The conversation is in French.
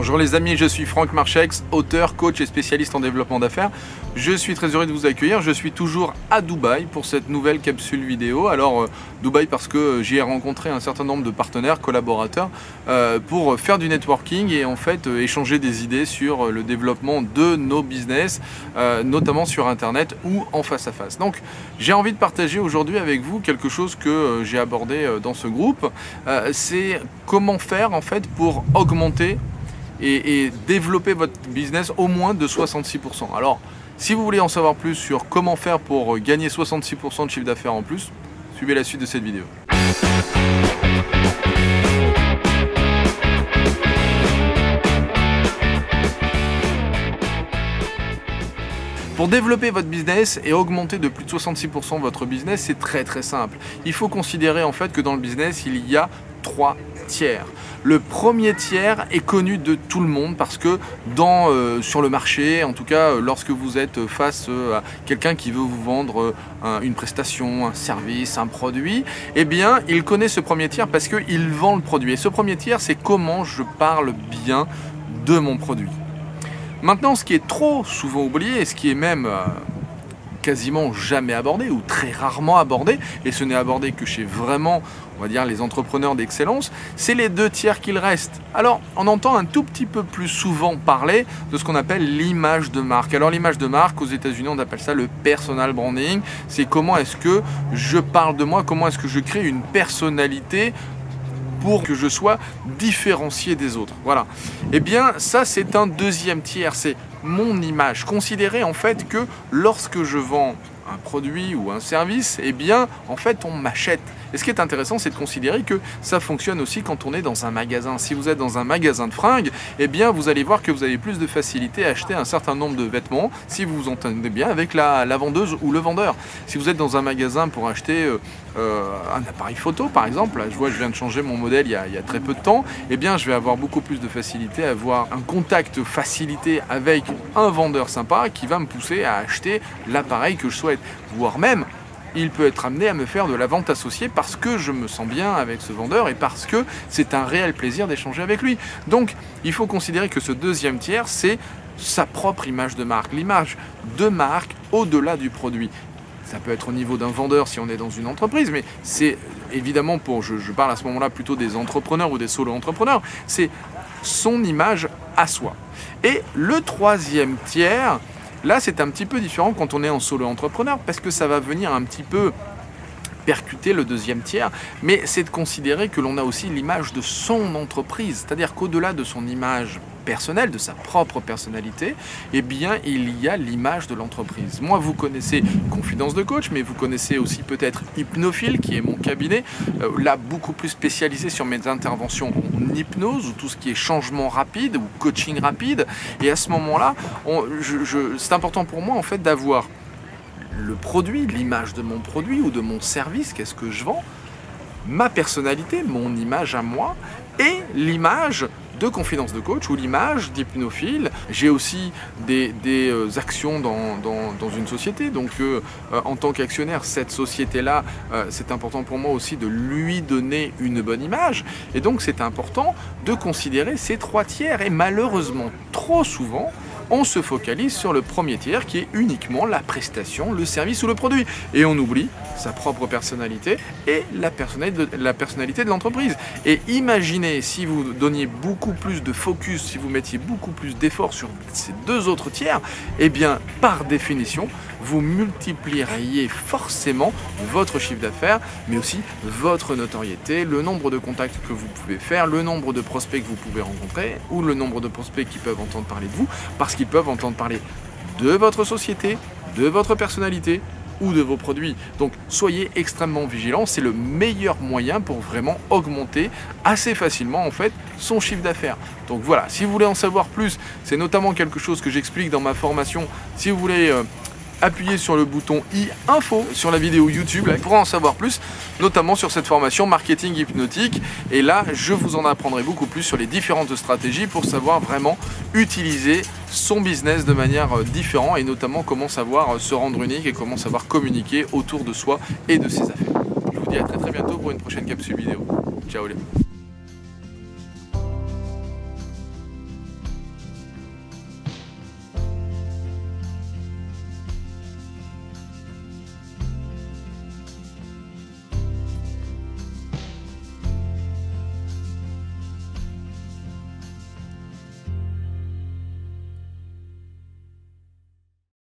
Bonjour les amis, je suis Franck Marchex, auteur, coach et spécialiste en développement d'affaires. Je suis très heureux de vous accueillir. Je suis toujours à Dubaï pour cette nouvelle capsule vidéo. Alors, euh, Dubaï parce que euh, j'y ai rencontré un certain nombre de partenaires, collaborateurs, euh, pour faire du networking et en fait échanger des idées sur le développement de nos business, notamment sur Internet ou en face à face. Donc, j'ai envie de partager aujourd'hui avec vous quelque chose que j'ai abordé dans ce groupe. C'est comment faire en fait pour augmenter et, développer votre business au moins de 66%. Alors, si vous voulez en savoir plus sur comment faire pour gagner 66% de chiffre d'affaires en plus, suivez la suite de cette vidéo. Pour développer votre business et augmenter de plus de 66% votre business, c'est très très simple. Il faut considérer en fait que dans le business, il y a trois Le premier tiers est connu de tout le monde parce que dans, euh, sur le marché, en tout cas euh, lorsque vous êtes face euh, à quelqu'un qui veut vous vendre une prestation, un service, un produit, eh bien il connaît ce premier tiers parce qu'il vend le produit. Et ce premier tiers, c'est comment je parle bien de mon produit. Maintenant, ce qui est trop souvent oublié, et ce qui est même quasiment jamais abordé ou très rarement abordé, et ce n'est abordé que chez vraiment, on va dire, les entrepreneurs d'excellence, c'est les deux tiers qu'il reste. Alors, on entend un tout petit peu plus souvent parler de ce qu'on appelle l'image de marque. Alors, l'image de marque, aux États-Unis, on appelle ça le personal branding. C'est comment est-ce que je parle de moi, comment est-ce que je crée une personnalité pour que je sois différencié des autres. Voilà. Eh bien, ça, c'est un deuxième tiers. C'est mon image. Considérez en fait que lorsque je vends un produit ou un service, eh bien, en fait, on m'achète. Et ce qui est intéressant, c'est de considérer que ça fonctionne aussi quand on est dans un magasin. Si vous êtes dans un magasin de fringues, eh bien, vous allez voir que vous avez plus de facilité à acheter un certain nombre de vêtements si vous vous entendez bien avec la, vendeuse ou le vendeur. Si vous êtes dans un magasin pour acheter euh, euh, un appareil photo, par exemple, là, je vois, je viens de changer mon modèle il y, a, il y a très peu de temps, eh bien, je vais avoir beaucoup plus de facilité à avoir un contact facilité avec un vendeur sympa qui va me pousser à acheter l'appareil que je souhaite voire même il peut être amené à me faire de la vente associée parce que je me sens bien avec ce vendeur et parce que c'est un réel plaisir d'échanger avec lui. Donc il faut considérer que ce deuxième tiers, c'est sa propre image de marque, l'image de marque au-delà du produit. Ça peut être au niveau d'un vendeur si on est dans une entreprise, mais c'est évidemment pour, je, parle à ce moment-là plutôt des entrepreneurs ou des solo-entrepreneurs, c'est son image à soi. Et le troisième tiers, Là, c'est un petit peu différent quand on est en solo entrepreneur parce que ça va venir un petit peu percuter le deuxième tiers, mais c'est de considérer que l'on a aussi l'image de son entreprise, c'est-à-dire qu'au-delà de son image personnelle, de sa propre personnalité, eh bien il y a l'image de l'entreprise. Moi, vous connaissez Confidence de coach, mais vous connaissez aussi peut-être Hypnophile, qui est mon cabinet, euh, là beaucoup plus spécialisé sur mes interventions en hypnose ou tout ce qui est changement rapide ou coaching rapide. Et à ce moment-là, c'est important pour moi en fait d'avoir le produit, l'image de mon produit ou de mon service, qu'est-ce que je vends, ma personnalité, mon image à moi, et l'image de confidence de coach ou l'image d'hypnophile. J'ai aussi des, euh, actions dans, une société, donc euh, euh, en tant qu'actionnaire, cette société-là, c'est important pour moi aussi de lui donner une bonne image. Et donc c'est important de considérer ces trois tiers. Et malheureusement, trop souvent, on se focalise sur le premier tiers qui est uniquement la prestation, le service ou le produit. Et on oublie sa propre personnalité et la personnalité de, l'entreprise. Et imaginez si vous donniez beaucoup plus de focus, si vous mettiez beaucoup plus d'efforts sur ces deux autres tiers, eh bien par définition, vous multiplieriez forcément votre chiffre d'affaires, mais aussi votre notoriété, le nombre de contacts que vous pouvez faire, le nombre de prospects que vous pouvez rencontrer, ou le nombre de prospects qui peuvent entendre parler de vous, parce qu'ils peuvent entendre parler de votre société, de votre personnalité, de vos produits. Donc soyez extrêmement vigilants, c'est le meilleur moyen pour vraiment augmenter assez facilement en fait son chiffre d'affaires. Donc voilà, si vous voulez en savoir plus, c'est notamment quelque chose que j'explique dans ma formation. Si vous voulez euh, appuyez sur le bouton i info sur la vidéo YouTube pour en savoir plus, notamment sur cette formation marketing hypnotique. Et là, je vous en apprendrai beaucoup plus sur les différentes stratégies pour savoir vraiment utiliser son business de manière euh, différente et notamment comment savoir euh, se rendre unique et comment savoir communiquer autour de soi et de ses affaires. Je vous dis à très très bientôt pour une prochaine capsule vidéo. Ciao les